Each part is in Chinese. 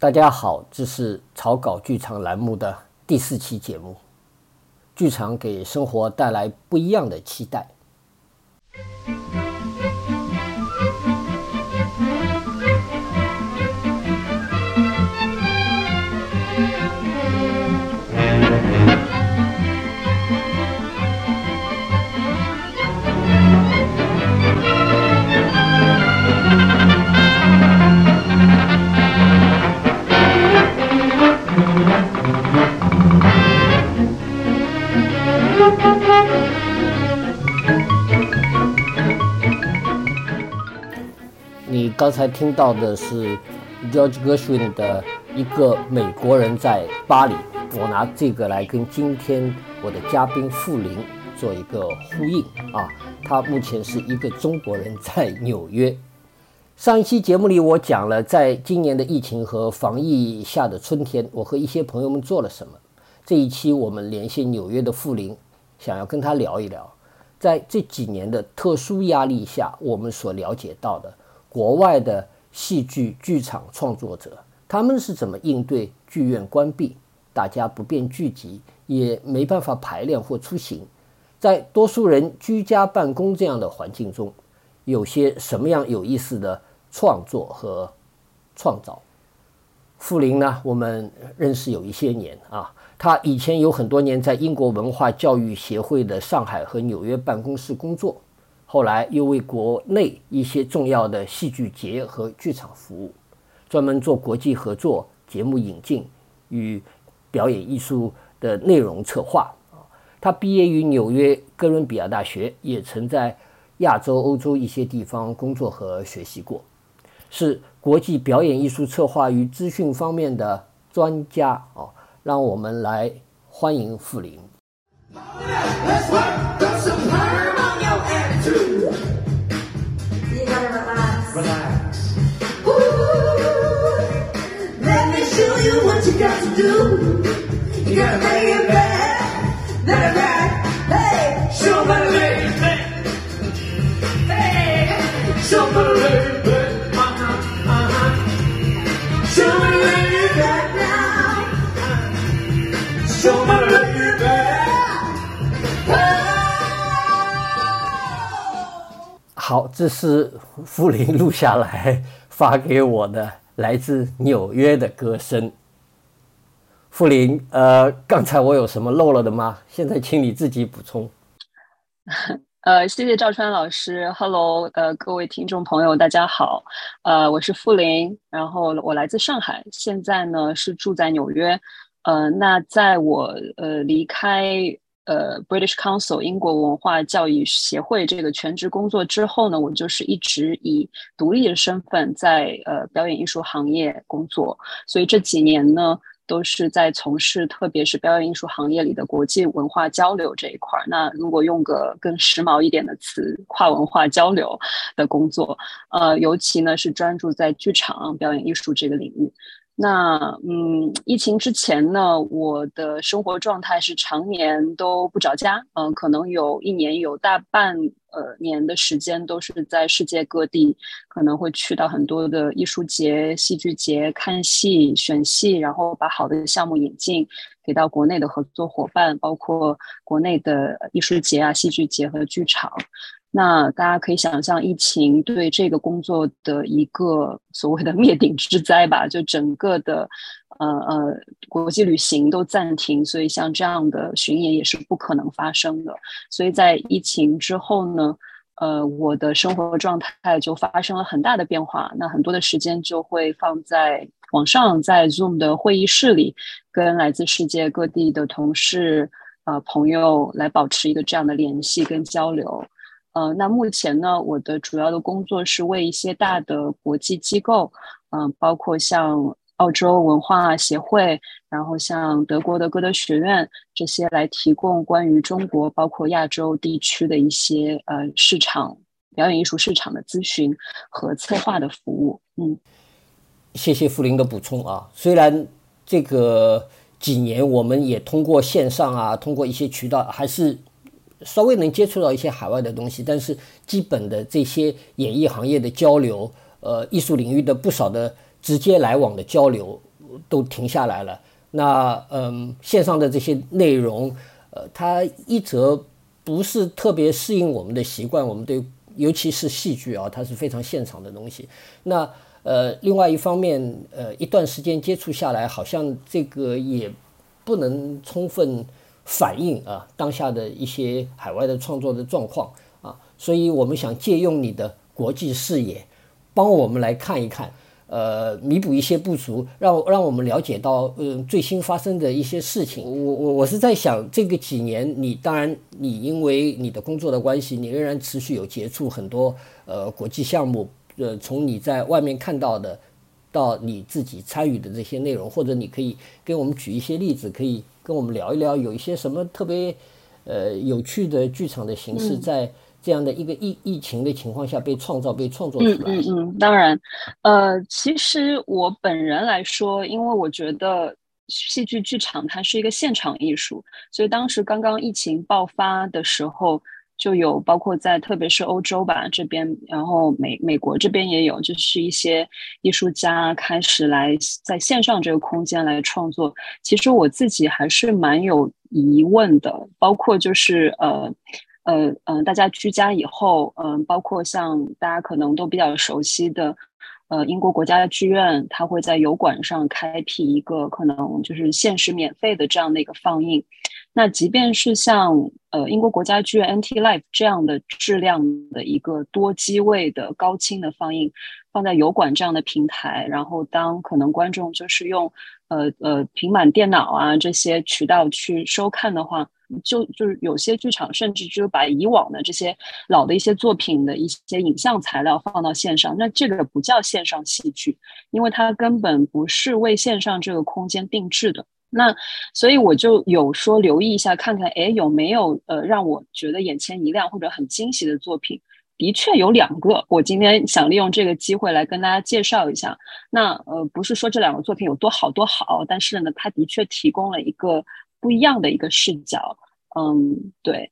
大家好，这是草稿剧场栏目的第四期节目。剧场给生活带来不一样的期待。刚才听到的是 George Gershwin 的一个美国人在巴黎，我拿这个来跟今天我的嘉宾傅林做一个呼应啊，他目前是一个中国人在纽约。上一期节目里我讲了，在今年的疫情和防疫下的春天，我和一些朋友们做了什么。这一期我们连线纽约的傅林，想要跟他聊一聊，在这几年的特殊压力下，我们所了解到的。国外的戏剧剧场创作者，他们是怎么应对剧院关闭、大家不便聚集，也没办法排练或出行，在多数人居家办公这样的环境中，有些什么样有意思的创作和创造？傅林呢？我们认识有一些年啊，他以前有很多年在英国文化教育协会的上海和纽约办公室工作。后来又为国内一些重要的戏剧节和剧场服务，专门做国际合作、节目引进与表演艺术的内容策划。啊，他毕业于纽约哥伦比亚大学，也曾在亚洲、欧洲一些地方工作和学习过，是国际表演艺术策划与资讯方面的专家。哦，让我们来欢迎傅林。relax. Ooh, let me show you what you got to do. You gotta bring it back, let it back. Hey, show me the lady. Hey, show me the lady back. Uh huh, uh huh. Show me the lady back now. Show me. 好，这是傅林录下来 发给我的来自纽约的歌声。傅林，呃，刚才我有什么漏了的吗？现在请你自己补充。呃，谢谢赵川老师。Hello，呃，各位听众朋友，大家好。呃，我是傅林，然后我来自上海，现在呢是住在纽约。呃，那在我呃离开。呃，British Council 英国文化教育协会这个全职工作之后呢，我就是一直以独立的身份在呃表演艺术行业工作，所以这几年呢都是在从事特别是表演艺术行业里的国际文化交流这一块儿。那如果用个更时髦一点的词，跨文化交流的工作，呃，尤其呢是专注在剧场表演艺术这个领域。那嗯，疫情之前呢，我的生活状态是常年都不着家，嗯，可能有一年有大半呃年的时间都是在世界各地，可能会去到很多的艺术节、戏剧节看戏、选戏，然后把好的项目引进给到国内的合作伙伴，包括国内的艺术节啊、戏剧节和剧场。那大家可以想象，疫情对这个工作的一个所谓的灭顶之灾吧，就整个的呃呃国际旅行都暂停，所以像这样的巡演也是不可能发生的。所以在疫情之后呢，呃，我的生活状态就发生了很大的变化。那很多的时间就会放在网上，在 Zoom 的会议室里，跟来自世界各地的同事、呃朋友来保持一个这样的联系跟交流。呃，那目前呢，我的主要的工作是为一些大的国际机构，嗯，包括像澳洲文化协会，然后像德国的歌德学院这些，来提供关于中国包括亚洲地区的一些呃市场表演艺术市场的咨询和策划的服务。嗯，谢谢傅林的补充啊。虽然这个几年我们也通过线上啊，通过一些渠道还是。稍微能接触到一些海外的东西，但是基本的这些演艺行业的交流，呃，艺术领域的不少的直接来往的交流，都停下来了。那嗯，线上的这些内容，呃，它一则不是特别适应我们的习惯，我们对尤其是戏剧啊，它是非常现场的东西。那呃，另外一方面，呃，一段时间接触下来，好像这个也不能充分反映啊当下的一些海外的创作的状况啊，所以我们想借用你的国际视野，帮我们来看一看。呃，弥补一些不足，让让我们了解到，呃，最新发生的一些事情。我我我是在想，这个几年，你当然你因为你的工作的关系，你仍然持续有接触很多呃国际项目。呃，从你在外面看到的，到你自己参与的这些内容，或者你可以给我们举一些例子，可以跟我们聊一聊，有一些什么特别呃有趣的剧场的形式在。这样的一个疫疫情的情况下被创造、被创作出来。嗯嗯嗯，当然，呃，其实我本人来说，因为我觉得戏剧剧场它是一个现场艺术，所以当时刚刚疫情爆发的时候，就有包括在特别是欧洲吧这边，然后美美国这边也有，就是一些艺术家开始来在线上这个空间来创作。其实我自己还是蛮有疑问的，包括就是呃。呃嗯，大家居家以后，嗯，包括像大家可能都比较熟悉的，呃，英国国家剧院，它会在油管上开辟一个可能就是限时免费的这样的一个放映。那即便是像呃英国国家剧院 NT Live 这样的质量的一个多机位的高清的放映，放在油管这样的平台，然后当可能观众就是用呃呃平板电脑啊这些渠道去收看的话。就就是有些剧场甚至就把以往的这些老的一些作品的一些影像材料放到线上，那这个不叫线上戏剧，因为它根本不是为线上这个空间定制的。那所以我就有说留意一下，看看哎有没有呃让我觉得眼前一亮或者很惊喜的作品。的确有两个，我今天想利用这个机会来跟大家介绍一下。那呃不是说这两个作品有多好多好，但是呢，它的确提供了一个。不一样的一个视角，嗯，对。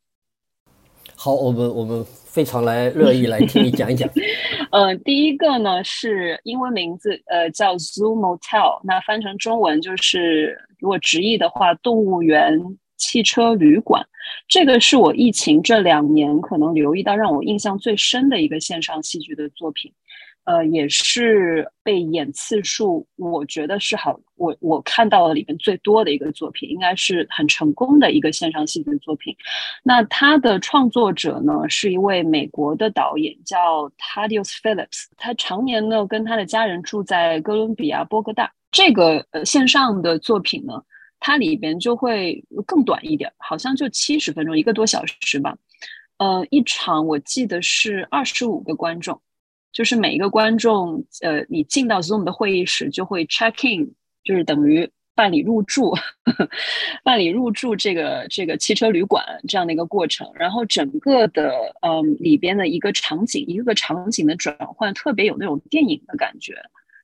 好，我们我们非常来乐意来听你讲一讲。呃，第一个呢是英文名字，呃，叫 Zoo Motel，那翻成中文就是如果直译的话，动物园汽车旅馆。这个是我疫情这两年可能留意到让我印象最深的一个线上戏剧的作品。呃，也是被演次数，我觉得是好，我我看到了里面最多的一个作品，应该是很成功的一个线上戏剧作品。那他的创作者呢，是一位美国的导演，叫 Tadius Phillips。他常年呢跟他的家人住在哥伦比亚波哥大。这个呃线上的作品呢，它里边就会更短一点，好像就七十分钟，一个多小时吧。呃，一场我记得是二十五个观众。就是每一个观众，呃，你进到 Zoom 的会议室就会 check in，就是等于办理入住，办理入住这个这个汽车旅馆这样的一个过程。然后整个的嗯里边的一个场景，一个个场景的转换，特别有那种电影的感觉。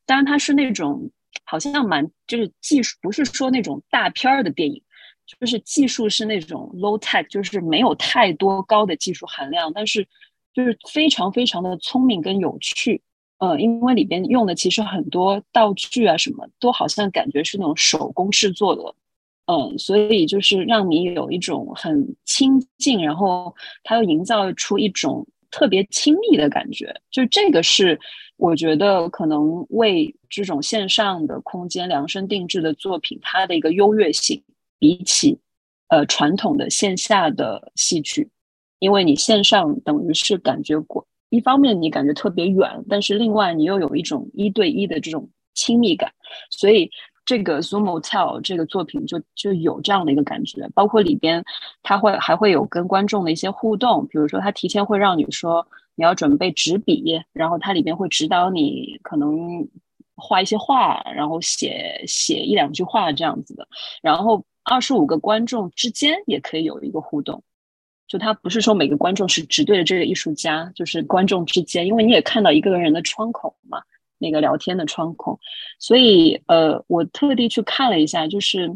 当然它是那种好像蛮就是技术，不是说那种大片儿的电影，就是技术是那种 low tech，就是没有太多高的技术含量，但是。就是非常非常的聪明跟有趣，呃，因为里边用的其实很多道具啊，什么都好像感觉是那种手工制作的，嗯，所以就是让你有一种很亲近，然后它又营造出一种特别亲密的感觉。就这个是我觉得可能为这种线上的空间量身定制的作品，它的一个优越性，比起呃传统的线下的戏曲。因为你线上等于是感觉过，一方面你感觉特别远，但是另外你又有一种一对一的这种亲密感，所以这个 Zoom Hotel 这个作品就就有这样的一个感觉。包括里边他会还会有跟观众的一些互动，比如说他提前会让你说你要准备纸笔，然后它里边会指导你可能画一些画，然后写写一两句话这样子的。然后二十五个观众之间也可以有一个互动。就他不是说每个观众是只对着这个艺术家，就是观众之间，因为你也看到一个人的窗口嘛，那个聊天的窗口，所以呃，我特地去看了一下，就是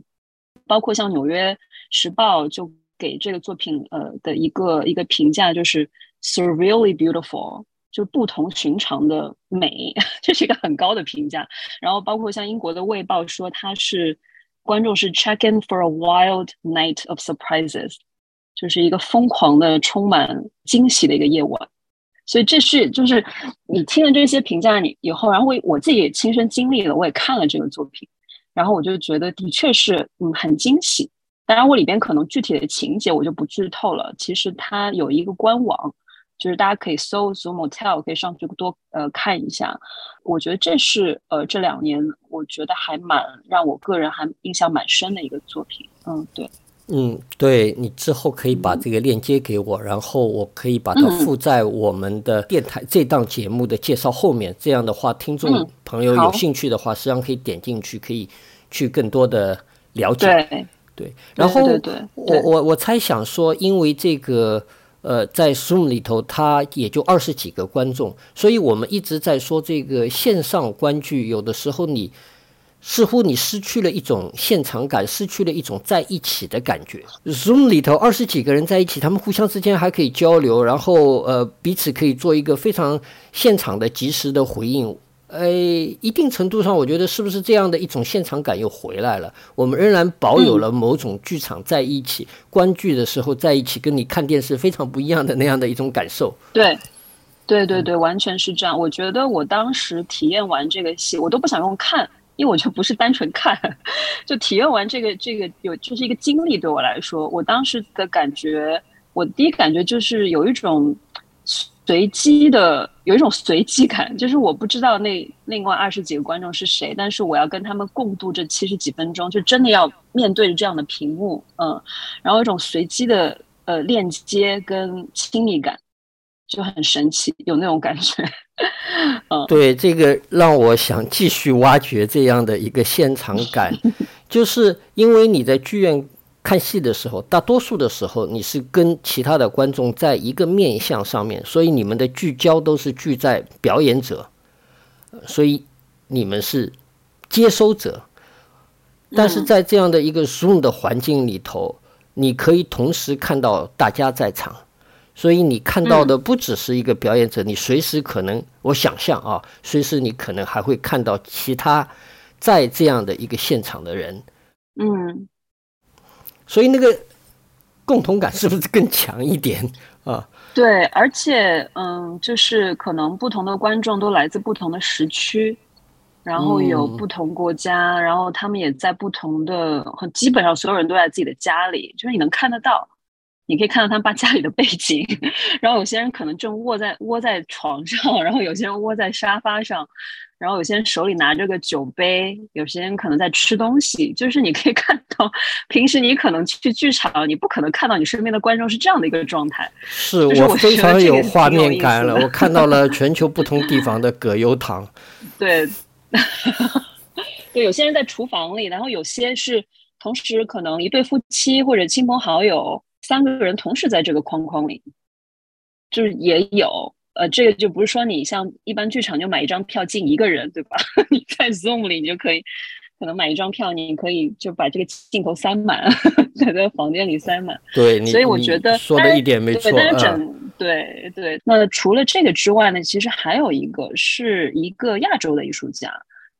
包括像《纽约时报》就给这个作品呃的一个一个评价，就是 surreally beautiful，就不同寻常的美，这是一个很高的评价。然后包括像英国的《卫报》说他是观众是 check in for a wild night of surprises，就是一个疯狂的、充满惊喜的一个夜晚。所以这是就是你听了这些评价你以后，然后我我自己也亲身经历了，我也看了这个作品，然后我就觉得的确是嗯很惊喜。当然我里边可能具体的情节我就不剧透了。其实它有一个官网。就是大家可以搜 Zoom Motel，可以上去多呃看一下。我觉得这是呃这两年我觉得还蛮让我个人还印象蛮深的一个作品。嗯，对，嗯，对你之后可以把这个链接给我，然后我可以把它附在我们的电台这档节目的介绍后面。这样的话，听众朋友有兴趣的话，实际上可以点进去，可以去更多的了解。对对，然后我我我猜想说，因为这个。呃，在 Zoom 里头，它也就二十几个观众，所以我们一直在说这个线上观剧，有的时候你似乎你失去了一种现场感，失去了一种在一起的感觉。Zoom 里头二十几个人在一起，他们互相之间还可以交流，然后呃彼此可以做一个非常现场的及时的回应。呃，一定程度上，我觉得是不是这样的一种现场感又回来了？我们仍然保有了某种剧场在一起观剧的时候在一起，跟你看电视非常不一样的那样的一种感受。对，对对对，完全是这样。我觉得我当时体验完这个戏，我都不想用看，因为我就不是单纯看，就体验完这个这个有就是一个经历。对我来说，我当时的感觉，我第一感觉就是有一种。随机的有一种随机感，就是我不知道那另外二十几个观众是谁，但是我要跟他们共度这七十几分钟，就真的要面对着这样的屏幕，嗯，然后一种随机的呃链接跟亲密感就很神奇，有那种感觉，嗯，对，这个让我想继续挖掘这样的一个现场感，就是因为你在剧院。看戏的时候，大多数的时候你是跟其他的观众在一个面相上面，所以你们的聚焦都是聚在表演者，所以你们是接收者。但是在这样的一个 Zoom 的环境里头，你可以同时看到大家在场，所以你看到的不只是一个表演者，你随时可能，我想象啊，随时你可能还会看到其他在这样的一个现场的人，嗯。所以那个共同感是不是更强一点啊？对，而且嗯，就是可能不同的观众都来自不同的时区，然后有不同国家，然后他们也在不同的，基本上所有人都在自己的家里，就是你能看得到，你可以看到他们把家里的背景，然后有些人可能正卧在窝在床上，然后有些人窝在沙发上。然后有些人手里拿着个酒杯，有些人可能在吃东西，就是你可以看到，平时你可能去剧场，你不可能看到你身边的观众是这样的一一个状态。是我非常有画面感了，我看到了全球不同地方的葛优躺。对，对，有些人在厨房里，然后有些是同时可能一对夫妻或者亲朋好友三个人同时在这个框框里，就是也有。呃，这个就不是说你像一般剧场就买一张票进一个人，对吧？你在 Zoom 里你就可以，可能买一张票，你可以就把这个镜头塞满，在在房间里塞满。对，所以我觉得说的一点没错。但是整对对，那除了这个之外呢，其实还有一个是一个亚洲的艺术家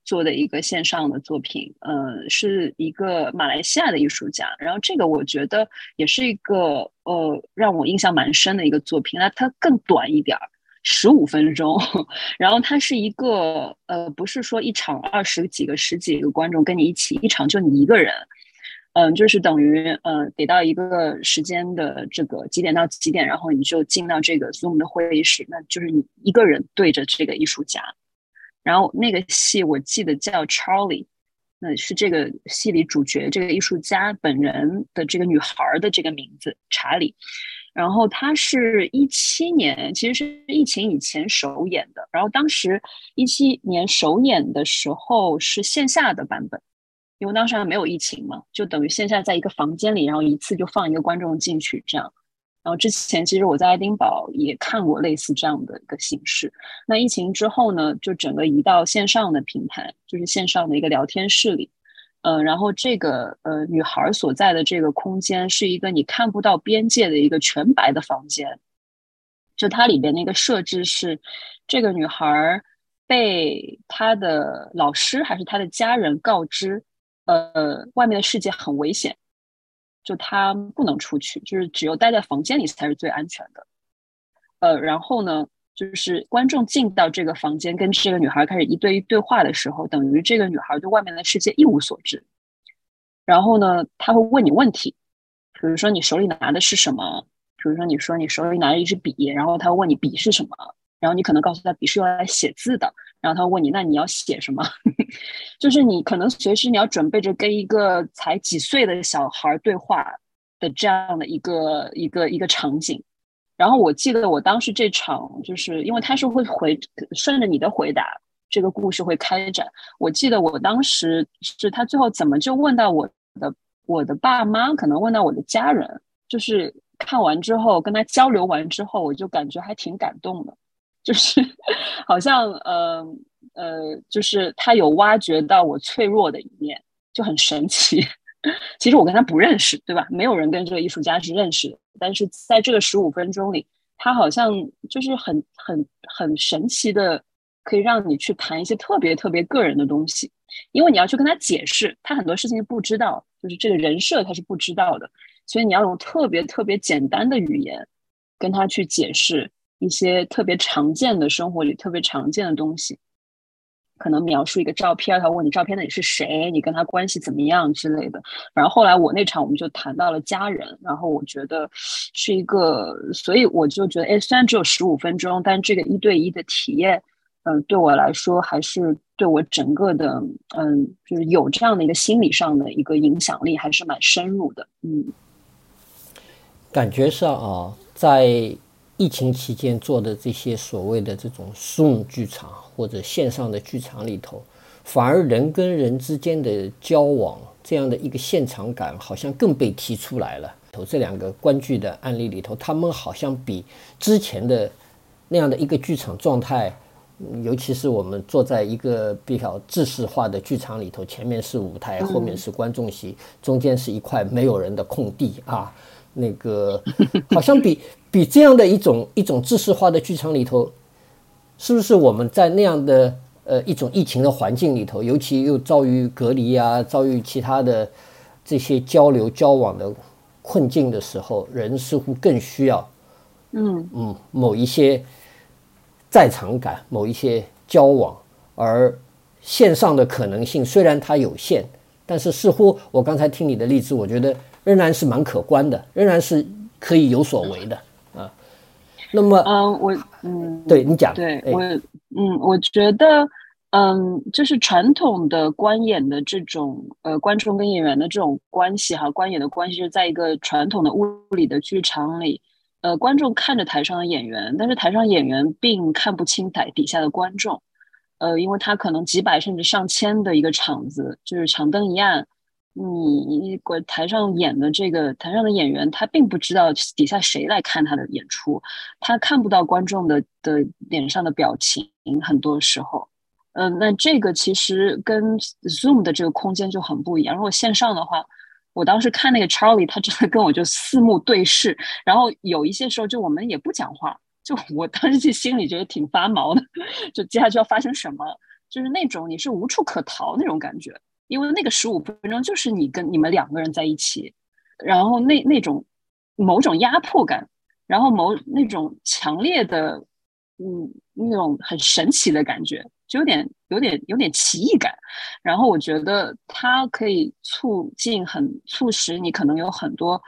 做的一个线上的作品，呃，是一个马来西亚的艺术家。然后这个我觉得也是一个呃让我印象蛮深的一个作品，那它更短一点儿。十五分钟，然后它是一个呃，不是说一场二十几个、十几个观众跟你一起，一场就你一个人，嗯，就是等于呃，给到一个时间的这个几点到几点，然后你就进到这个 Zoom 的会议室，那就是你一个人对着这个艺术家，然后那个戏我记得叫 Charlie，那是这个戏里主角这个艺术家本人的这个女孩的这个名字查理。然后他是一七年，其实是疫情以前首演的。然后当时一七年首演的时候是线下的版本，因为当时还没有疫情嘛，就等于线下在一个房间里，然后一次就放一个观众进去这样。然后之前其实我在爱丁堡也看过类似这样的一个形式。那疫情之后呢，就整个移到线上的平台，就是线上的一个聊天室里。嗯，然后这个呃，女孩所在的这个空间是一个你看不到边界的一个全白的房间，就它里边那个设置是，这个女孩被她的老师还是她的家人告知，呃，外面的世界很危险，就她不能出去，就是只有待在房间里才是最安全的。呃，然后呢，就是观众进到这个房间跟这个女孩开始一对一对话的时候，等于这个女孩对外面的世界一无所知。然后呢，他会问你问题，比如说你手里拿的是什么？比如说你说你手里拿着一支笔，然后他问你笔是什么？然后你可能告诉他笔是用来写字的。然后他问你，那你要写什么？就是你可能随时你要准备着跟一个才几岁的小孩对话的这样的一个一个一个场景。然后我记得我当时这场，就是因为他是会回顺着你的回答，这个故事会开展。我记得我当时是他最后怎么就问到我的我的爸妈，可能问到我的家人，就是看完之后跟他交流完之后，我就感觉还挺感动的，就是 好像呃呃，就是他有挖掘到我脆弱的一面，就很神奇。其实我跟他不认识，对吧？没有人跟这个艺术家是认识的。但是在这个十五分钟里，他好像就是很很很神奇的，可以让你去谈一些特别特别个人的东西。因为你要去跟他解释，他很多事情不知道，就是这个人设他是不知道的，所以你要用特别特别简单的语言跟他去解释一些特别常见的生活里特别常见的东西。可能描述一个照片，他问你照片的你是谁，你跟他关系怎么样之类的。然后后来我那场我们就谈到了家人，然后我觉得是一个，所以我就觉得，哎，虽然只有十五分钟，但这个一对一的体验，嗯，对我来说还是对我整个的，嗯，就是有这样的一个心理上的一个影响力，还是蛮深入的。嗯，感觉上啊，在。疫情期间做的这些所谓的这种 Zoom 剧场或者线上的剧场里头，反而人跟人之间的交往这样的一个现场感好像更被提出来了。头这两个观剧的案例里头，他们好像比之前的那样的一个剧场状态，尤其是我们坐在一个比较制式化的剧场里头，前面是舞台，后面是观众席，中间是一块没有人的空地啊。那个好像比比这样的一种一种知识化的剧场里头，是不是我们在那样的呃一种疫情的环境里头，尤其又遭遇隔离啊，遭遇其他的这些交流交往的困境的时候，人似乎更需要嗯嗯某一些在场感，某一些交往，而线上的可能性虽然它有限，但是似乎我刚才听你的例子，我觉得。仍然是蛮可观的，仍然是可以有所为的啊。那么，嗯，我，嗯，对你讲，对我，嗯，我觉得，嗯，就是传统的观演的这种，呃，观众跟演员的这种关系哈，观演的关系是在一个传统的物理的剧场里，呃，观众看着台上的演员，但是台上演员并看不清台底下的观众，呃，因为他可能几百甚至上千的一个场子，就是场灯一暗。你台上演的这个台上的演员，他并不知道底下谁来看他的演出，他看不到观众的的脸上的表情。很多时候，嗯，那这个其实跟 Zoom 的这个空间就很不一样。如果线上的话，我当时看那个 Charlie，他真的跟我就四目对视，然后有一些时候就我们也不讲话，就我当时就心里觉得挺发毛的，就接下去要发生什么，就是那种你是无处可逃那种感觉。因为那个十五分钟就是你跟你们两个人在一起，然后那那种某种压迫感，然后某那种强烈的，嗯，那种很神奇的感觉，就有点有点有点奇异感。然后我觉得它可以促进很促使你可能有很多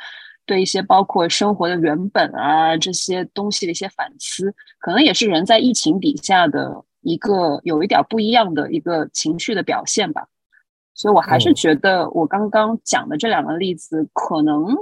对一些包括生活的原本啊这些东西的一些反思，可能也是人在疫情底下的一个有一点不一样的一个情绪的表现吧。所以，我还是觉得我刚刚讲的这两个例子，可能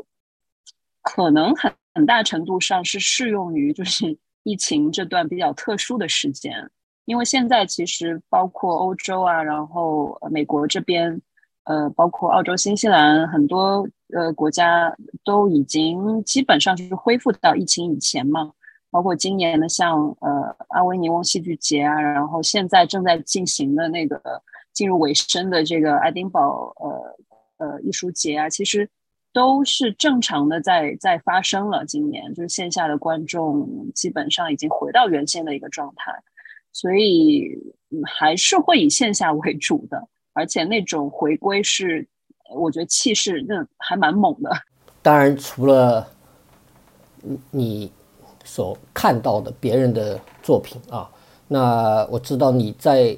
可能很很大程度上是适用于就是 疫情这段比较特殊的时间，因为现在其实包括欧洲啊，然后美国这边，呃，包括澳洲、新西兰很多呃国家都已经基本上就是恢复到疫情以前嘛，包括今年的像呃阿维尼翁戏剧节啊，然后现在正在进行的那个。进入尾声的这个爱丁堡呃呃艺术节啊，其实都是正常的在在发生了。今年就是线下的观众基本上已经回到原先的一个状态，所以还是会以线下为主的，而且那种回归是，我觉得气势那还蛮猛的。当然，除了你所看到的别人的作品啊，那我知道你在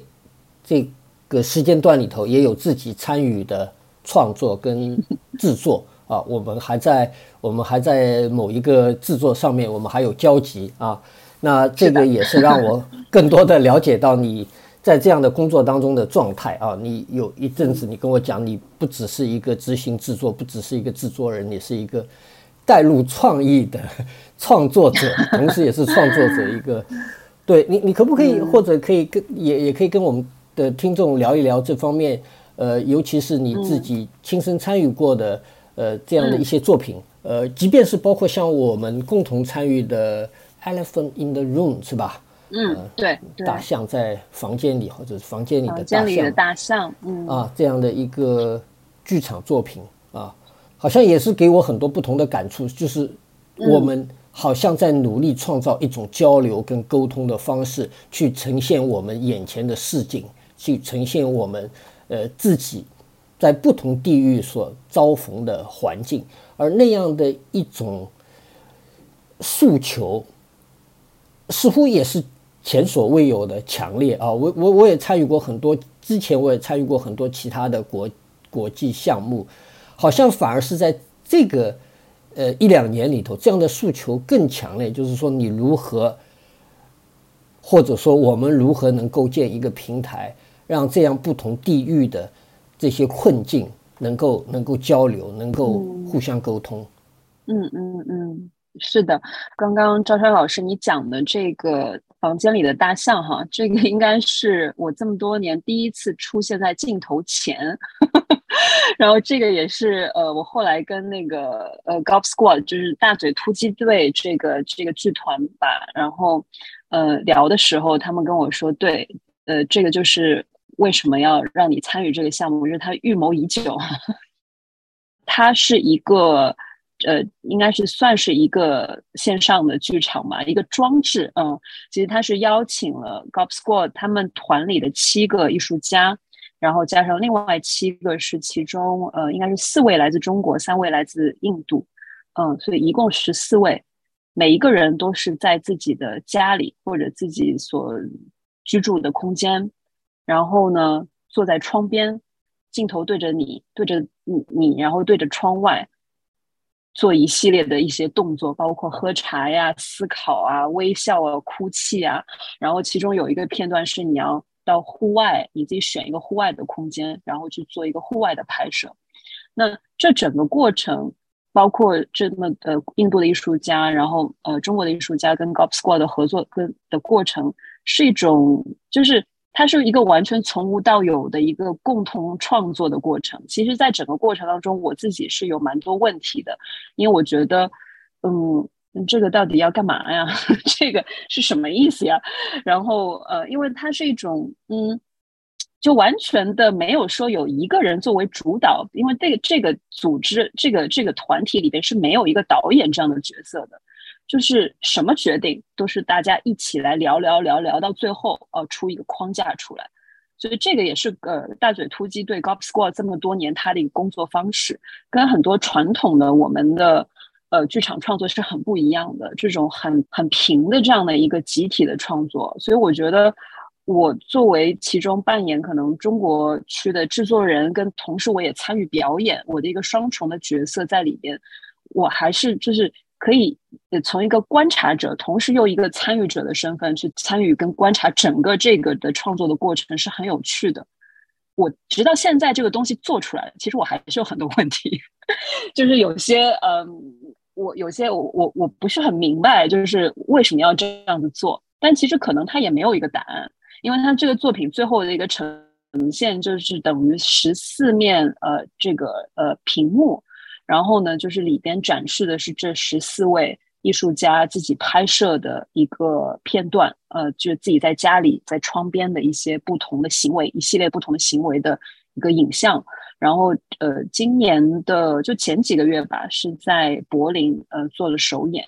这个时间段里头也有自己参与的创作跟制作。啊，我们还在我们还在某一个制作上面，我们还有交集啊。那这个也是让我更多的了解到你在这样的工作当中的状态啊。你有一阵子，你跟我讲，你不只是一个执行制作，不只是一个制作人，你是一个带入创意的创作者，同时也是创作者一个。对你，你可不可以或者可以跟也也可以跟我们的听众聊一聊这方面？呃，尤其是你自己亲身参与过的。呃，这样的一些作品，呃，即便是包括像我们共同参与的《Elephant in the Room》，是吧？嗯，对，大象在房间里，或者是房间里的大象，的大象，嗯啊，这样的一个剧场作品啊，好像也是给我很多不同的感触，就是我们好像在努力创造一种交流跟沟通的方式，去呈现我们眼前的市景，去呈现我们呃自己。在不同地域所遭逢的环境，而那样的一种诉求，似乎也是前所未有的强烈啊！我我我也参与过很多，之前我也参与过很多其他的国国际项目，好像反而是在这个呃一两年里头，这样的诉求更强烈。就是说，你如何，或者说我们如何能构建一个平台，让这样不同地域的。这些困境能够能够交流，能够互相沟通。嗯嗯嗯，是的。刚刚赵川老师你讲的这个房间里的大象哈，这个应该是我这么多年第一次出现在镜头前。然后这个也是呃，我后来跟那个呃 Golf Squad 就是大嘴突击队这个这个剧团吧，然后呃聊的时候，他们跟我说，对，呃，这个就是。为什么要让你参与这个项目？因为他预谋已久，它是一个呃，应该是算是一个线上的剧场嘛，一个装置。嗯，其实他是邀请了 Golf Squad 他们团里的七个艺术家，然后加上另外七个是其中呃，应该是四位来自中国，三位来自印度。嗯，所以一共十四位，每一个人都是在自己的家里或者自己所居住的空间。然后呢，坐在窗边，镜头对着你，对着你，你，然后对着窗外，做一系列的一些动作，包括喝茶呀、思考啊、微笑啊、哭泣啊。然后其中有一个片段是你要到户外，你自己选一个户外的空间，然后去做一个户外的拍摄。那这整个过程，包括这么呃印度的艺术家，然后呃中国的艺术家跟 Gop Squad 的合作跟的过程，是一种就是。它是一个完全从无到有的一个共同创作的过程。其实，在整个过程当中，我自己是有蛮多问题的，因为我觉得，嗯，这个到底要干嘛呀？这个是什么意思呀？然后，呃，因为它是一种，嗯，就完全的没有说有一个人作为主导，因为这个这个组织，这个这个团体里边是没有一个导演这样的角色的。就是什么决定都是大家一起来聊聊聊聊到最后，呃，出一个框架出来。所以这个也是呃大嘴突击对 Golf Squad 这么多年他的一个工作方式，跟很多传统的我们的呃剧场创作是很不一样的。这种很很平的这样的一个集体的创作，所以我觉得我作为其中扮演可能中国区的制作人，跟同时我也参与表演，我的一个双重的角色在里边，我还是就是。可以从一个观察者，同时又一个参与者的身份去参与跟观察整个这个的创作的过程是很有趣的。我直到现在这个东西做出来，其实我还是有很多问题，就是有些嗯，我有些我我我不是很明白，就是为什么要这样子做。但其实可能他也没有一个答案，因为他这个作品最后的一个呈现就是等于十四面呃这个呃屏幕。然后呢，就是里边展示的是这十四位艺术家自己拍摄的一个片段，呃，就自己在家里在窗边的一些不同的行为，一系列不同的行为的一个影像。然后呃，今年的就前几个月吧，是在柏林呃做了首演。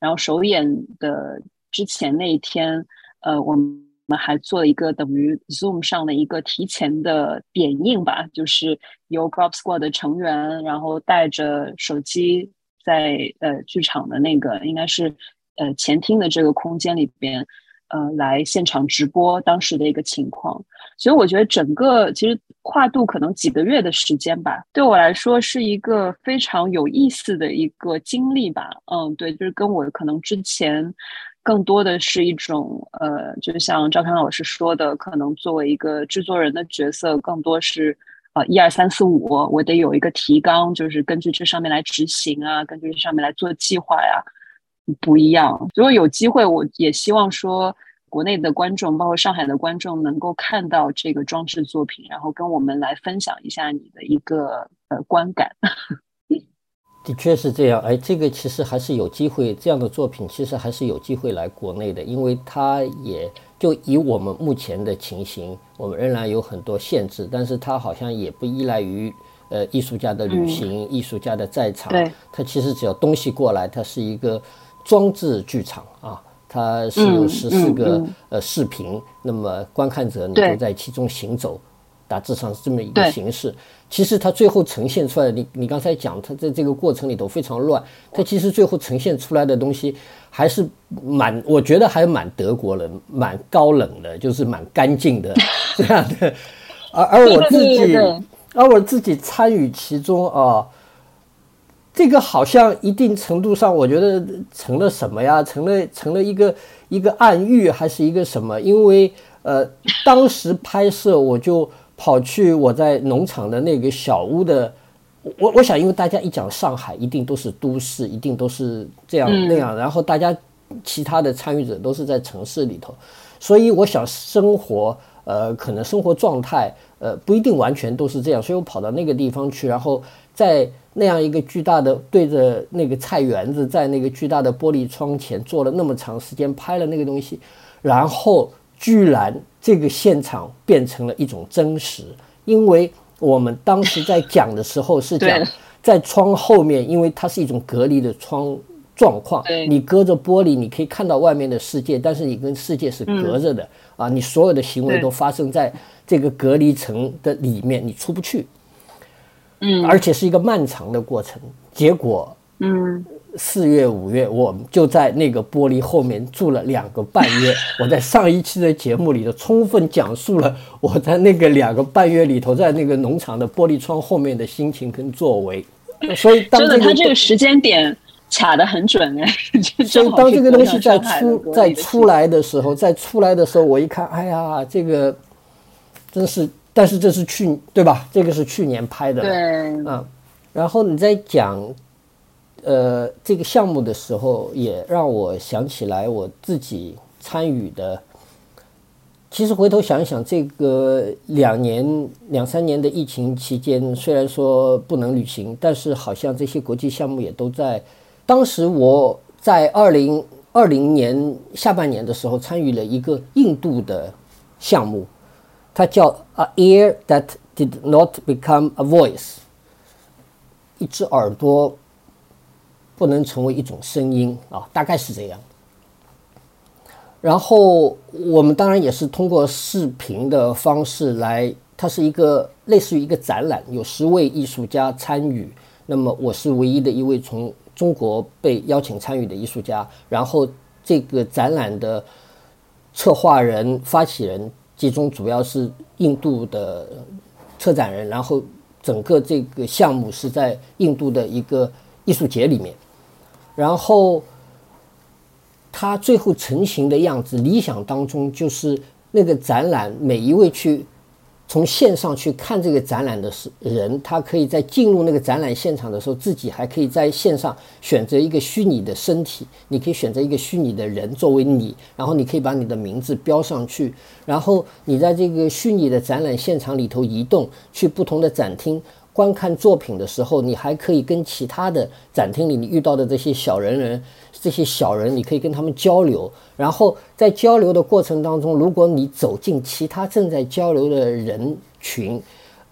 然后首演的之前那一天，呃，我们我们还做了一个等于 Zoom 上的一个提前的点映吧，就是由 g r o b Squad 的成员，然后带着手机在呃剧场的那个应该是呃前厅的这个空间里边。呃，来现场直播当时的一个情况，所以我觉得整个其实跨度可能几个月的时间吧，对我来说是一个非常有意思的一个经历吧。嗯，对，就是跟我可能之前更多的是一种呃，就像赵康老师说的，可能作为一个制作人的角色，更多是呃一二三四五，我得有一个提纲，就是根据这上面来执行啊，根据这上面来做计划呀。不一样。如果有机会，我也希望说，国内的观众，包括上海的观众，能够看到这个装置作品，然后跟我们来分享一下你的一个呃观感。的确是这样，哎，这个其实还是有机会，这样的作品其实还是有机会来国内的，因为它也就以我们目前的情形，我们仍然有很多限制，但是它好像也不依赖于呃艺术家的旅行、艺术家的在场，对，它其实只要东西过来，它是一个。装置剧场啊，它是有十四个呃视频，那么观看者你就在其中行走，大致上是这么一个形式。其实它最后呈现出来，你你刚才讲它在这个过程里头非常乱，它其实最后呈现出来的东西还是蛮，我觉得还蛮德国人，蛮高冷的，就是蛮干净的 这样的。而而我自己，而我自己参与其中啊。这个好像一定程度上，我觉得成了什么呀？成了成了一个一个暗喻，还是一个什么？因为呃，当时拍摄我就跑去我在农场的那个小屋的，我我想，因为大家一讲上海，一定都是都市，一定都是这样那样，然后大家其他的参与者都是在城市里头，所以我想生活，呃，可能生活状态，呃，不一定完全都是这样，所以我跑到那个地方去，然后在。那样一个巨大的对着那个菜园子，在那个巨大的玻璃窗前坐了那么长时间，拍了那个东西，然后居然这个现场变成了一种真实。因为我们当时在讲的时候是讲，在窗后面，因为它是一种隔离的窗状况，你隔着玻璃，你可以看到外面的世界，但是你跟世界是隔着的啊，你所有的行为都发生在这个隔离层的里面，你出不去。嗯，而且是一个漫长的过程。结果，嗯，四月、五月，我们就在那个玻璃后面住了两个半月。我在上一期的节目里头充分讲述了我在那个两个半月里头，在那个农场的玻璃窗后面的心情跟作为。所以，真的，他这个时间点卡的很准哎。所以，当这个东西在出在出来的时候，在出来的时候，我一看，哎呀，这个真是。但是这是去对吧？这个是去年拍的，对，嗯，然后你再讲，呃，这个项目的时候，也让我想起来我自己参与的。其实回头想一想，这个两年、两三年的疫情期间，虽然说不能旅行，但是好像这些国际项目也都在。当时我在二零二零年下半年的时候，参与了一个印度的项目。它叫 A ear that did not become a voice，一只耳朵不能成为一种声音啊，大概是这样。然后我们当然也是通过视频的方式来，它是一个类似于一个展览，有十位艺术家参与。那么我是唯一的一位从中国被邀请参与的艺术家。然后这个展览的策划人、发起人。其中主要是印度的策展人，然后整个这个项目是在印度的一个艺术节里面，然后它最后成型的样子，理想当中就是那个展览，每一位去。从线上去看这个展览的是人，他可以在进入那个展览现场的时候，自己还可以在线上选择一个虚拟的身体，你可以选择一个虚拟的人作为你，然后你可以把你的名字标上去，然后你在这个虚拟的展览现场里头移动，去不同的展厅观看作品的时候，你还可以跟其他的展厅里你遇到的这些小人人。这些小人，你可以跟他们交流，然后在交流的过程当中，如果你走进其他正在交流的人群，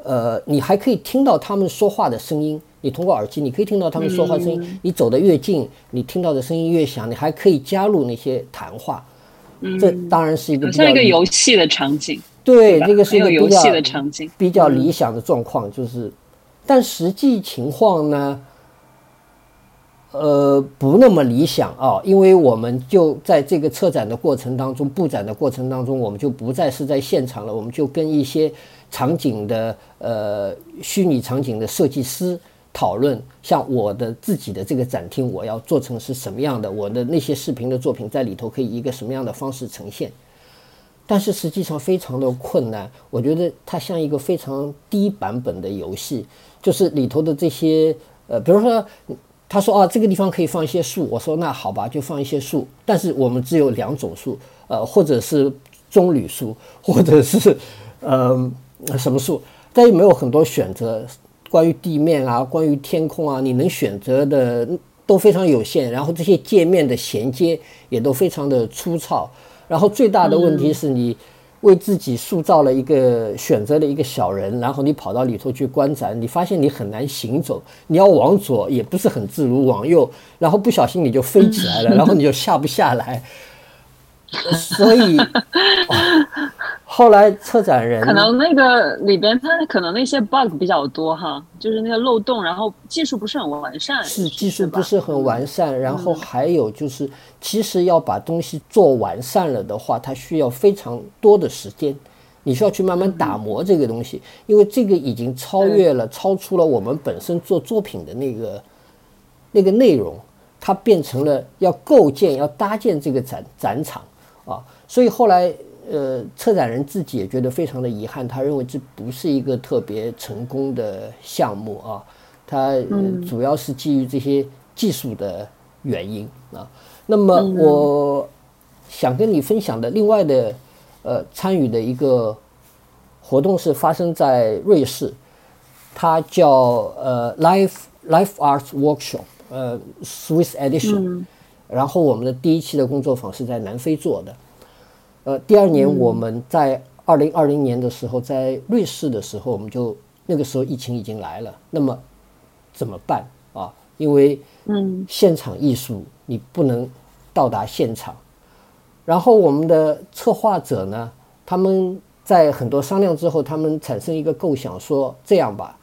呃，你还可以听到他们说话的声音。你通过耳机，你可以听到他们说话声音。你走得越近，你听到的声音越响。你还可以加入那些谈话。这当然是一个像一个游戏的场景。对，这个是一个游戏的场景，比较理想的状况。就是，但实际情况呢？呃，不那么理想啊，因为我们就在这个策展的过程当中、布展的过程当中，我们就不再是在现场了，我们就跟一些场景的呃虚拟场景的设计师讨论，像我的自己的这个展厅，我要做成是什么样的，我的那些视频的作品在里头可以一个什么样的方式呈现，但是实际上非常的困难，我觉得它像一个非常低版本的游戏，就是里头的这些呃，比如说。他说：“啊，这个地方可以放一些树。”我说：“那好吧，就放一些树。但是我们只有两种树，呃，或者是棕榈树，或者是呃什么树，但又没有很多选择。关于地面啊，关于天空啊，你能选择的都非常有限。然后这些界面的衔接也都非常的粗糙。然后最大的问题是你。”为自己塑造了一个选择的一个小人，然后你跑到里头去观展，你发现你很难行走，你要往左也不是很自如，往右，然后不小心你就飞起来了，然后你就下不下来。所以，后来策展人可能那个里边，它可能那些 bug 比较多哈，就是那个漏洞，然后技术不是很完善，是技术不是很完善，然后还有就是，其实要把东西做完善了的话，它需要非常多的时间，你需要去慢慢打磨这个东西，因为这个已经超越了、超出了我们本身做作品的那个那个内容，它变成了要构建、要搭建这个展展场。啊，所以后来，呃，策展人自己也觉得非常的遗憾，他认为这不是一个特别成功的项目啊，他主要是基于这些技术的原因啊。那么，我想跟你分享的另外的，呃，参与的一个活动是发生在瑞士，它叫呃 Life Life Arts Workshop，呃，Swiss Edition。然后我们的第一期的工作坊是在南非做的，呃，第二年我们在二零二零年的时候在瑞士的时候，我们就那个时候疫情已经来了，那么怎么办啊？因为嗯，现场艺术你不能到达现场，然后我们的策划者呢，他们在很多商量之后，他们产生一个构想，说这样吧。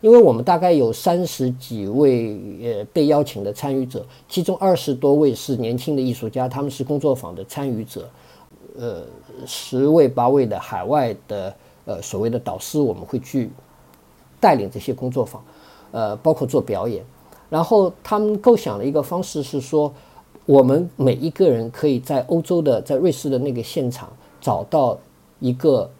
因为我们大概有三十几位呃被邀请的参与者，其中二十多位是年轻的艺术家，他们是工作坊的参与者，呃，十位八位的海外的呃所谓的导师，我们会去带领这些工作坊，呃，包括做表演。然后他们构想了一个方式是说，我们每一个人可以在欧洲的在瑞士的那个现场找到一个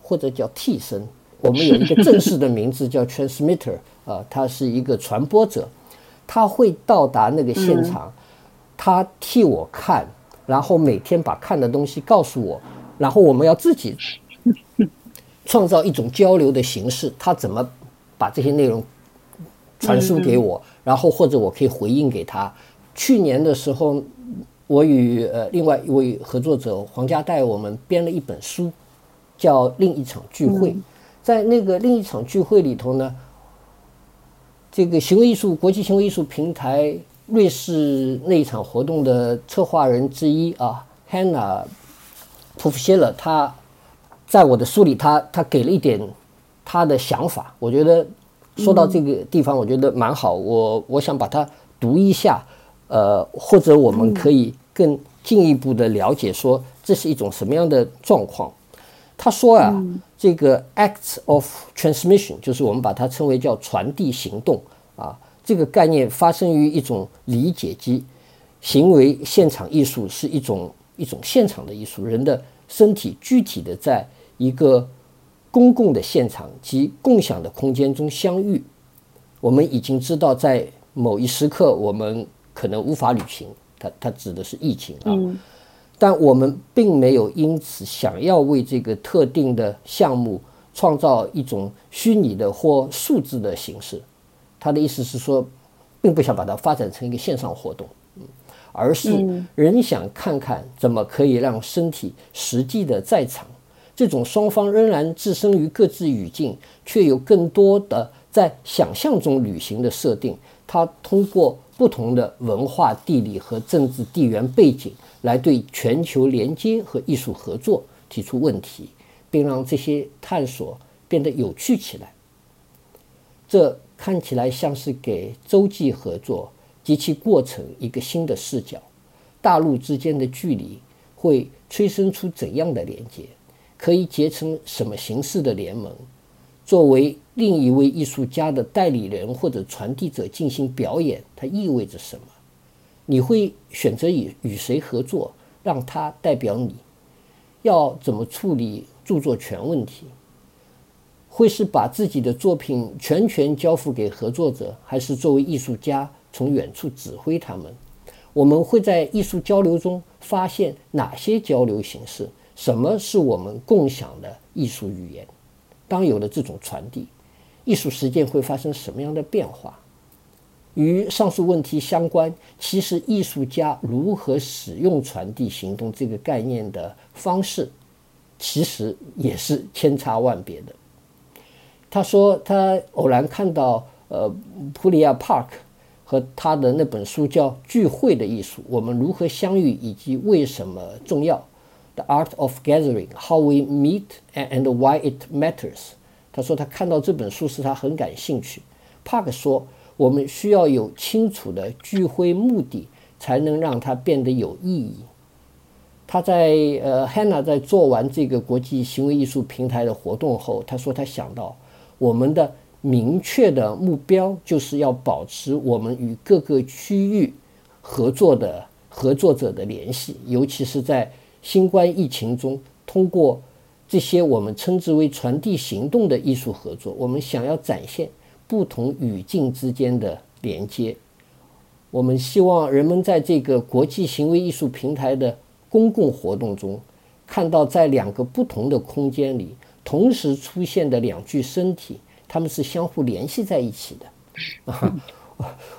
或者叫替身。我们有一个正式的名字叫 transmitter 啊，他是一个传播者，他会到达那个现场，他替我看，然后每天把看的东西告诉我，然后我们要自己 创造一种交流的形式，他怎么把这些内容传输给我，然后或者我可以回应给他。去年的时候，我与呃另外一位合作者黄家代，我们编了一本书，叫《另一场聚会》。在那个另一场聚会里头呢，这个行为艺术国际行为艺术平台瑞士那一场活动的策划人之一啊，Hannah 普夫谢勒，他在我的书里，他他给了一点他的想法，我觉得说到这个地方，我觉得蛮好，我我想把它读一下，呃，或者我们可以更进一步的了解，说这是一种什么样的状况。他说啊，这个 acts of transmission 就是我们把它称为叫传递行动啊，这个概念发生于一种理解及行为现场艺术是一种一种现场的艺术，人的身体具体的在一个公共的现场及共享的空间中相遇。我们已经知道，在某一时刻我们可能无法旅行，它它指的是疫情啊。但我们并没有因此想要为这个特定的项目创造一种虚拟的或数字的形式。他的意思是说，并不想把它发展成一个线上活动，而是人想看看怎么可以让身体实际的在场，这种双方仍然置身于各自语境，却有更多的在想象中旅行的设定。它通过不同的文化、地理和政治地缘背景，来对全球连接和艺术合作提出问题，并让这些探索变得有趣起来。这看起来像是给洲际合作及其过程一个新的视角。大陆之间的距离会催生出怎样的连接？可以结成什么形式的联盟？作为另一位艺术家的代理人或者传递者进行表演，它意味着什么？你会选择与与谁合作，让他代表你？要怎么处理著作权问题？会是把自己的作品全权交付给合作者，还是作为艺术家从远处指挥他们？我们会在艺术交流中发现哪些交流形式？什么是我们共享的艺术语言？当有了这种传递，艺术实践会发生什么样的变化？与上述问题相关，其实艺术家如何使用传递行动这个概念的方式，其实也是千差万别的。他说，他偶然看到呃普里亚·帕克。和他的那本书叫《聚会的艺术》，我们如何相遇以及为什么重要？The Art of Gathering: How We Meet and Why It Matters。他说他看到这本书时他很感兴趣。帕克说我们需要有清楚的聚会目的，才能让它变得有意义。他在呃，Hannah 在做完这个国际行为艺术平台的活动后，他说他想到我们的。明确的目标就是要保持我们与各个区域合作的合作者的联系，尤其是在新冠疫情中，通过这些我们称之为传递行动的艺术合作，我们想要展现不同语境之间的连接。我们希望人们在这个国际行为艺术平台的公共活动中，看到在两个不同的空间里同时出现的两具身体。他们是相互联系在一起的，啊，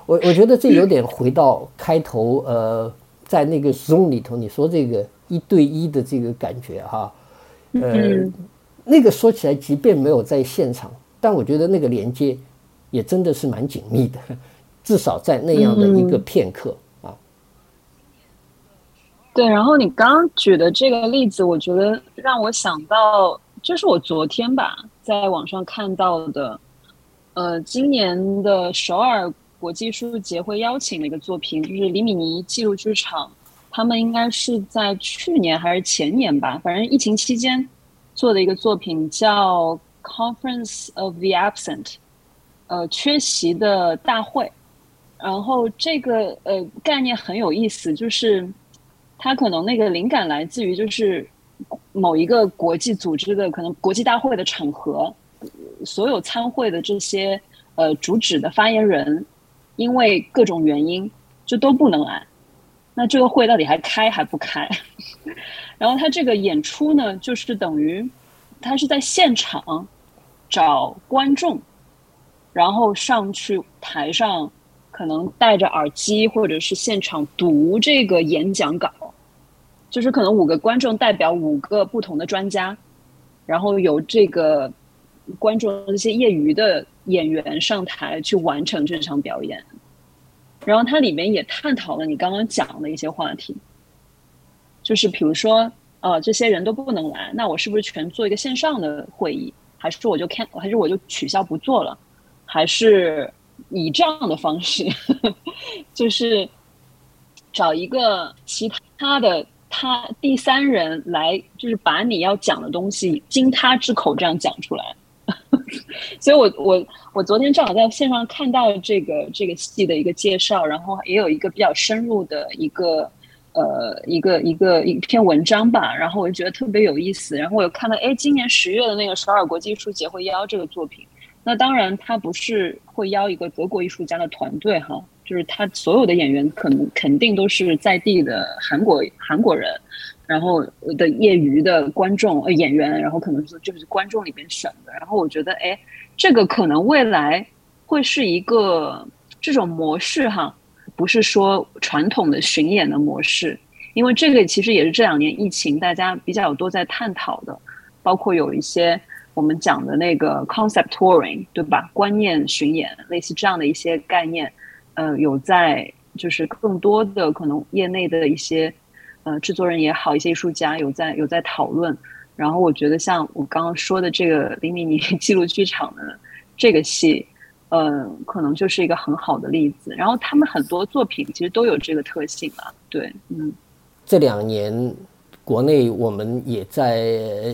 我我觉得这有点回到开头，呃，在那个 Zoom 里头你说这个一对一的这个感觉哈，呃，那个说起来即便没有在现场，但我觉得那个连接也真的是蛮紧密的，至少在那样的一个片刻啊。对，然后你刚刚举的这个例子，我觉得让我想到，这是我昨天吧。在网上看到的，呃，今年的首尔国际艺术节会邀请的一个作品，就是李米尼记录剧场，他们应该是在去年还是前年吧，反正疫情期间做的一个作品叫《Conference of the Absent》，呃，缺席的大会。然后这个呃概念很有意思，就是它可能那个灵感来自于就是。某一个国际组织的可能国际大会的场合，所有参会的这些呃主旨的发言人，因为各种原因就都不能来。那这个会到底还开还不开？然后他这个演出呢，就是等于他是在现场找观众，然后上去台上，可能戴着耳机或者是现场读这个演讲稿。就是可能五个观众代表五个不同的专家，然后由这个观众这些业余的演员上台去完成这场表演，然后它里面也探讨了你刚刚讲的一些话题，就是比如说，呃，这些人都不能来，那我是不是全做一个线上的会议，还是说我就看，还是我就取消不做了，还是以这样的方式，就是找一个其他的。他第三人来，就是把你要讲的东西经他之口这样讲出来，所以我我我昨天正好在线上看到这个这个戏的一个介绍，然后也有一个比较深入的一个呃一个一个一篇文章吧，然后我就觉得特别有意思，然后我又看到哎，今年十月的那个首尔国际艺术节会邀这个作品，那当然他不是会邀一个德国艺术家的团队哈。就是他所有的演员可能肯定都是在地的韩国韩国人，然后的业余的观众呃演员，然后可能是就是观众里边选的。然后我觉得，哎，这个可能未来会是一个这种模式哈，不是说传统的巡演的模式，因为这个其实也是这两年疫情大家比较多在探讨的，包括有一些我们讲的那个 concept touring，对吧？观念巡演，类似这样的一些概念，呃，有在就是更多的可能业内的一些呃制作人也好，一些艺术家有在有在讨论。然后我觉得像我刚刚说的这个黎明尼记录剧场的这个戏。嗯，可能就是一个很好的例子。然后他们很多作品其实都有这个特性啊。对，嗯，这两年国内我们也在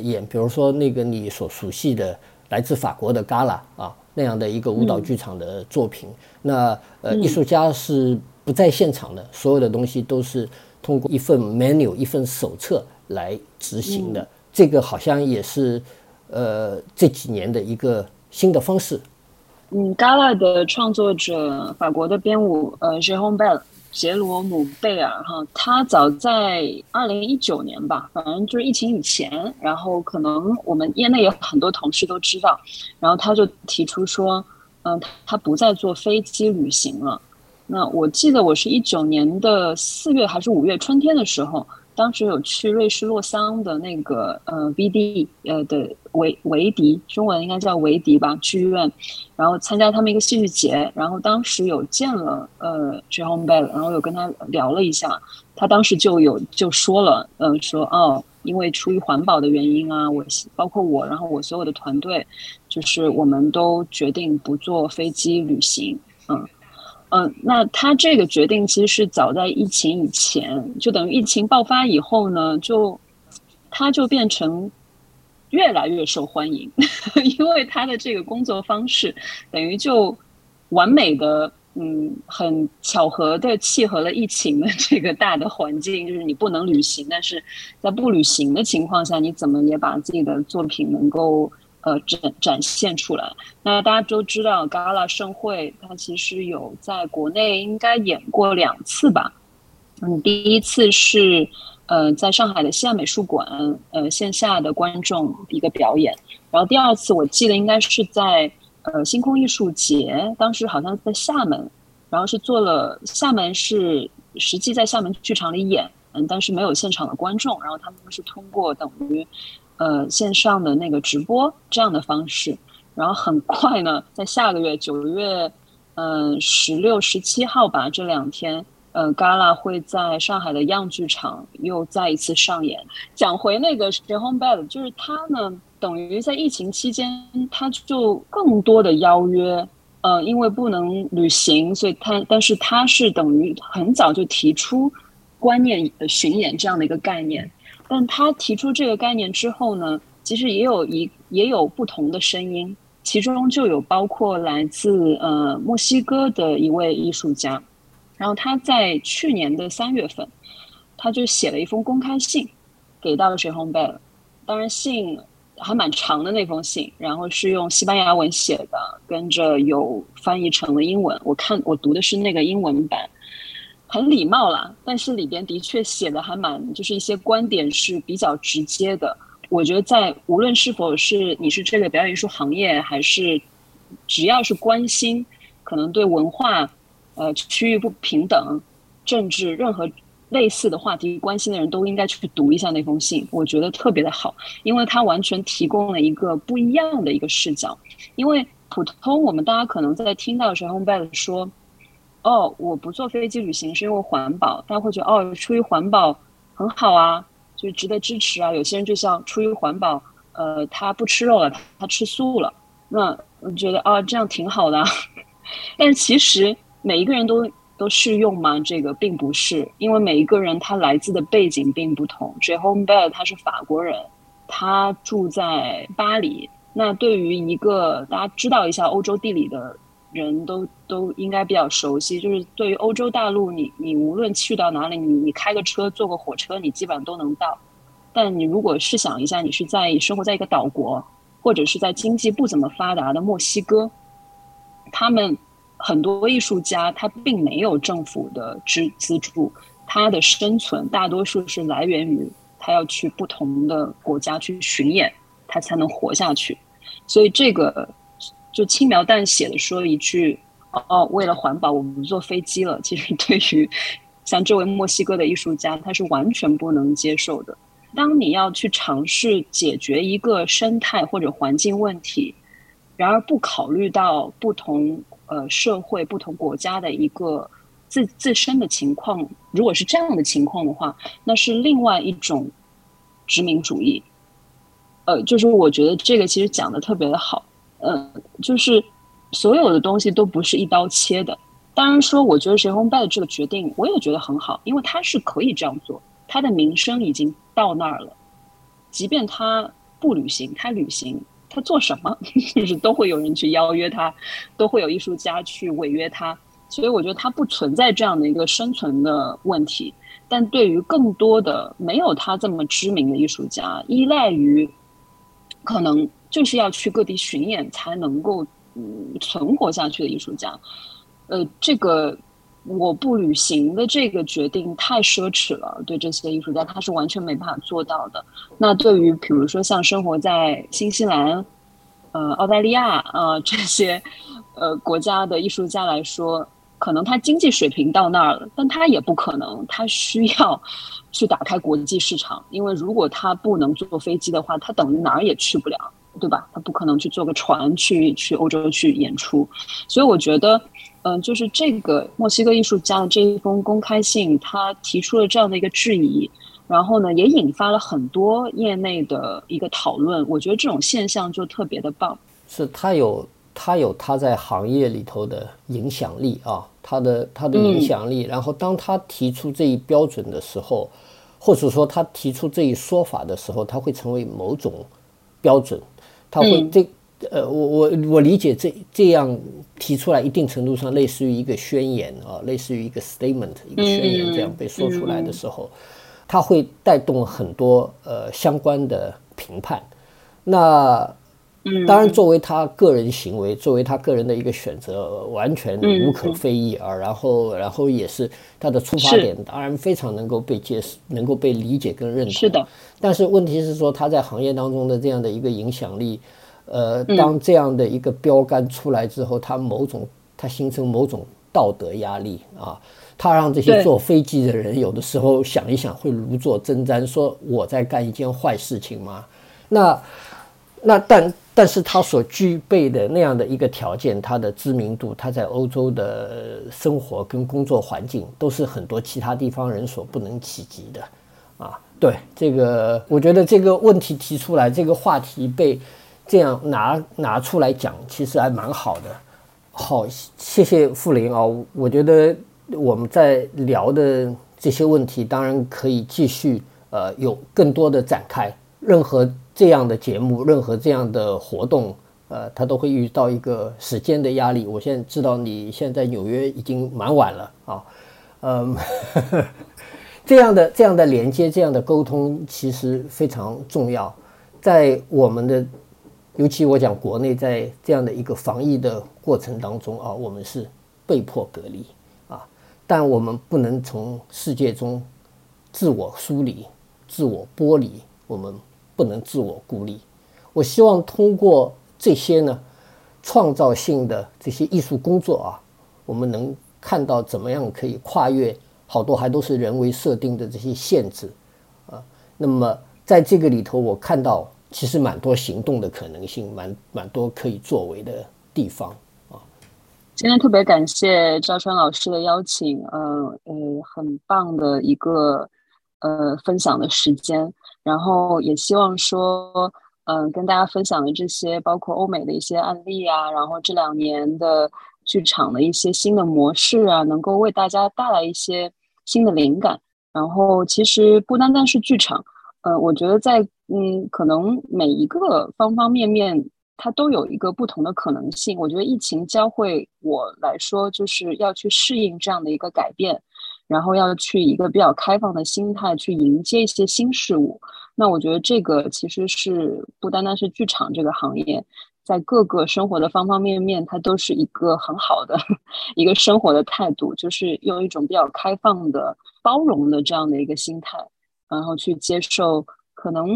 演，比如说那个你所熟悉的来自法国的 Gala 啊那样的一个舞蹈剧场的作品。那呃，艺术家是不在现场的，所有的东西都是通过一份 menu 一份手册来执行的。这个好像也是呃这几年的一个新的方式。嗯，Gala 的创作者，法国的编舞，呃 j e r o m e Bell，杰罗姆贝尔哈，他早在二零一九年吧，反正就是疫情以前，然后可能我们业内有很多同事都知道，然后他就提出说，嗯，他不再坐飞机旅行了。那我记得我是一九年的四月还是五月春天的时候。当时有去瑞士洛桑的那个呃 VD 呃的维维迪，中文应该叫维迪吧剧院，然后参加他们一个戏剧节，然后当时有见了呃 Jerome Bell，然后有跟他聊了一下，他当时就有就说了，呃说哦，因为出于环保的原因啊，我包括我，然后我所有的团队，就是我们都决定不坐飞机旅行，嗯。嗯，那他这个决定其实是早在疫情以前，就等于疫情爆发以后呢，就他就变成越来越受欢迎，因为他的这个工作方式等于就完美的，嗯，很巧合的契合了疫情的这个大的环境，就是你不能旅行，但是在不旅行的情况下，你怎么也把自己的作品能够。呃，展展现出来。那大家都知道，Gala 盛会，它其实有在国内应该演过两次吧。嗯，第一次是呃在上海的西岸美术馆，呃线下的观众一个表演。然后第二次我记得应该是在呃星空艺术节，当时好像在厦门，然后是做了厦门是实际在厦门剧场里演，嗯，但是没有现场的观众，然后他们是通过等于。呃，线上的那个直播这样的方式，然后很快呢，在下个月九月，嗯，十六、十七号吧，这两天，呃，Gala 会在上海的样剧场又再一次上演。讲回那个 s h e Home Bed，就是他呢，等于在疫情期间，他就更多的邀约，呃，因为不能旅行，所以他，但是他是等于很早就提出观念巡演这样的一个概念。但他提出这个概念之后呢，其实也有一也有不同的声音，其中就有包括来自呃墨西哥的一位艺术家，然后他在去年的三月份，他就写了一封公开信给到了水红贝尔，当然信还蛮长的那封信，然后是用西班牙文写的，跟着有翻译成了英文，我看我读的是那个英文版。很礼貌啦，但是里边的确写的还蛮，就是一些观点是比较直接的。我觉得在无论是否是你是这个表演艺术行业，还是只要是关心可能对文化、呃区域不平等、政治任何类似的话题关心的人都应该去读一下那封信。我觉得特别的好，因为它完全提供了一个不一样的一个视角。因为普通我们大家可能在听到陈红贝说。哦，我不坐飞机旅行是因为环保，大家会觉得哦，出于环保很好啊，就值得支持啊。有些人就像出于环保，呃，他不吃肉了，他吃素了，那我觉得啊，这样挺好的。但是其实每一个人都都适用吗？这个并不是，因为每一个人他来自的背景并不同。j e h o m e Bell 他是法国人，他住在巴黎。那对于一个大家知道一下欧洲地理的。人都都应该比较熟悉，就是对于欧洲大陆，你你无论去到哪里，你你开个车坐个火车，你基本上都能到。但你如果试想一下，你是在生活在一个岛国，或者是在经济不怎么发达的墨西哥，他们很多艺术家他并没有政府的支资助，他的生存大多数是来源于他要去不同的国家去巡演，他才能活下去。所以这个。就轻描淡写的说一句：“哦，为了环保，我们不坐飞机了。”其实对于像这位墨西哥的艺术家，他是完全不能接受的。当你要去尝试解决一个生态或者环境问题，然而不考虑到不同呃社会、不同国家的一个自自身的情况，如果是这样的情况的话，那是另外一种殖民主义。呃，就是我觉得这个其实讲的特别的好，呃，就是所有的东西都不是一刀切的。当然说，我觉得谁红拜的这个决定，我也觉得很好，因为他是可以这样做，他的名声已经到那儿了。即便他不履行，他履行，他做什么，就是都会有人去邀约他，都会有艺术家去违约他。所以我觉得他不存在这样的一个生存的问题。但对于更多的没有他这么知名的艺术家，依赖于可能就是要去各地巡演才能够嗯存活下去的艺术家。呃，这个我不履行的这个决定太奢侈了，对这些艺术家他是完全没办法做到的。那对于比如说像生活在新西兰、呃澳大利亚啊这些呃国家的艺术家来说，可能他经济水平到那儿了，但他也不可能，他需要去打开国际市场，因为如果他不能坐飞机的话，他等于哪儿也去不了，对吧？他不可能去坐个船去去欧洲去演出，所以我觉得。嗯，就是这个墨西哥艺术家的这一封公开信，他提出了这样的一个质疑，然后呢，也引发了很多业内的一个讨论。我觉得这种现象就特别的棒，是他有他有他在行业里头的影响力啊，他的他的影响力。然后当他提出这一标准的时候，或者说他提出这一说法的时候，他会成为某种标准，他会这。呃，我我我理解这这样提出来，一定程度上类似于一个宣言啊，类似于一个 statement，一个宣言这样被说出来的时候，它会带动很多呃相关的评判。那当然，作为他个人行为，作为他个人的一个选择，完全无可非议啊。然后，然后也是他的出发点，当然非常能够被接受，能够被理解跟认同。是的。但是问题是说，他在行业当中的这样的一个影响力。呃，当这样的一个标杆出来之后，他某种他形成某种道德压力啊，他让这些坐飞机的人有的时候想一想会如坐针毡，说我在干一件坏事情吗？那那但但是他所具备的那样的一个条件，他的知名度，他在欧洲的生活跟工作环境，都是很多其他地方人所不能企及的啊。对这个，我觉得这个问题提出来，这个话题被。这样拿拿出来讲，其实还蛮好的。好，谢谢傅林啊，我觉得我们在聊的这些问题，当然可以继续呃有更多的展开。任何这样的节目，任何这样的活动，呃，他都会遇到一个时间的压力。我现在知道你现在纽约已经蛮晚了啊，嗯，这样的这样的连接，这样的沟通其实非常重要，在我们的。尤其我讲国内在这样的一个防疫的过程当中啊，我们是被迫隔离啊，但我们不能从世界中自我疏离、自我剥离，我们不能自我孤立。我希望通过这些呢，创造性的这些艺术工作啊，我们能看到怎么样可以跨越好多还都是人为设定的这些限制啊。那么在这个里头，我看到。其实蛮多行动的可能性，蛮蛮多可以作为的地方啊。今天特别感谢赵川老师的邀请，呃呃，很棒的一个呃分享的时间。然后也希望说，嗯，跟大家分享的这些，包括欧美的一些案例啊，然后这两年的剧场的一些新的模式啊，能够为大家带来一些新的灵感。然后其实不单单是剧场。呃，我觉得在嗯，可能每一个方方面面，它都有一个不同的可能性。我觉得疫情教会我来说，就是要去适应这样的一个改变，然后要去一个比较开放的心态去迎接一些新事物。那我觉得这个其实是不单单是剧场这个行业，在各个生活的方方面面，它都是一个很好的 一个生活的态度，就是用一种比较开放的、包容的这样的一个心态。然后去接受可能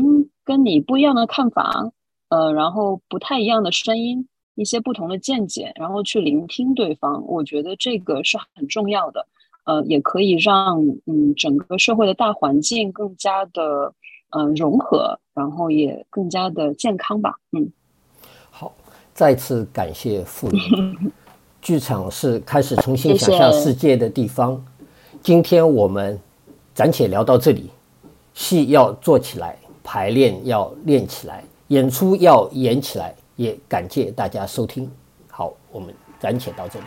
跟你不一样的看法，呃，然后不太一样的声音，一些不同的见解，然后去聆听对方，我觉得这个是很重要的，呃，也可以让嗯整个社会的大环境更加的嗯融合，然后也更加的健康吧。嗯，好，再次感谢傅林。剧场是开始重新想象世界的地方。今天我们暂且聊到这里，戏要做起来，排练要练起来，演出要演起来。也感谢大家收听。好，我们暂且到这里。